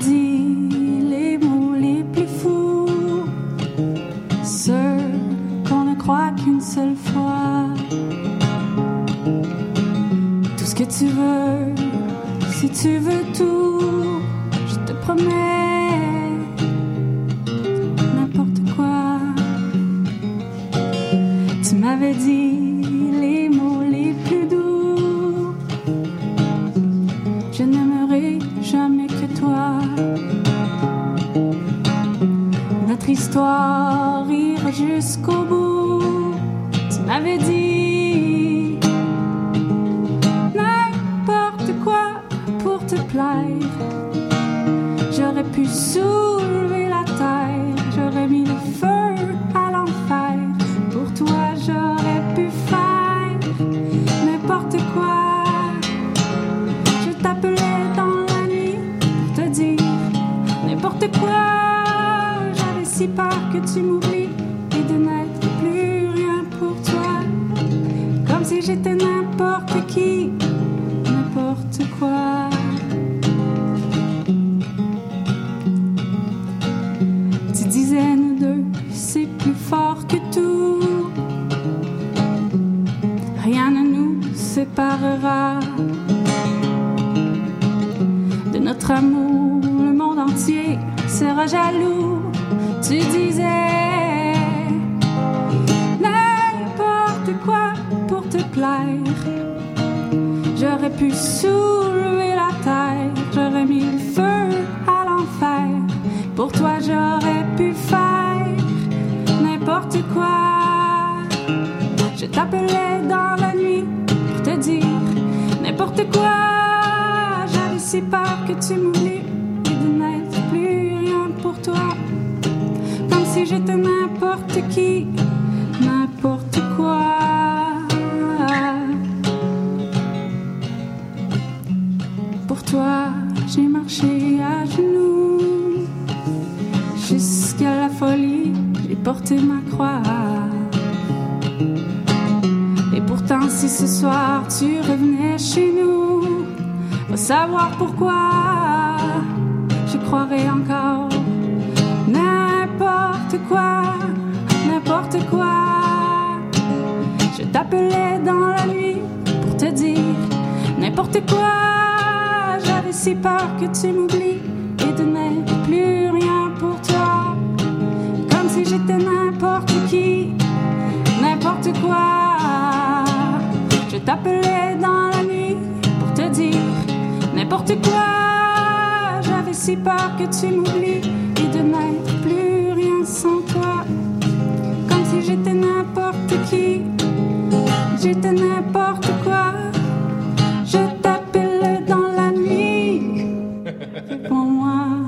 dit les mots les plus fous, ceux qu'on ne croit qu'une seule fois. Tout ce que tu veux, si tu veux tout, je te promets n'importe quoi. Tu m'avais dit les mots Notre histoire ira jusqu'au bout. Tu m'avais dit n'importe quoi pour te plaire. J'aurais pu soulever la terre, j'aurais mis le feu tu m'oublies et de n'être plus rien pour toi. Comme si j'étais n'importe qui, n'importe quoi. Tu disais nous deux, c'est plus fort que tout. Rien ne nous séparera de notre amour. Le monde entier sera jaloux. Tu disais n'importe quoi pour te plaire. J'aurais pu soulever la terre, j'aurais mis le feu à l'enfer. Pour toi, j'aurais pu faire n'importe quoi. Je t'appelais dans la nuit pour te dire n'importe quoi. J'avais si peur que tu m'oublies si j'étais n'importe qui, n'importe quoi. Pour toi, j'ai marché à genoux jusqu'à la folie, j'ai porté ma croix. Et pourtant, si ce soir tu revenais chez nous, va savoir pourquoi je croirais encore n'importe quoi, n'importe quoi. Je t'appelais dans la nuit pour te dire n'importe quoi. J'avais si peur que tu m'oublies et de n'être plus rien pour toi. Comme si j'étais n'importe qui, n'importe quoi. Je t'appelais dans la nuit pour te dire n'importe quoi. J'avais si peur que tu m'oublies et de n'être plus sans toi, comme si j'étais n'importe qui, j'étais n'importe quoi. Je t'appelle dans la nuit, pour moi.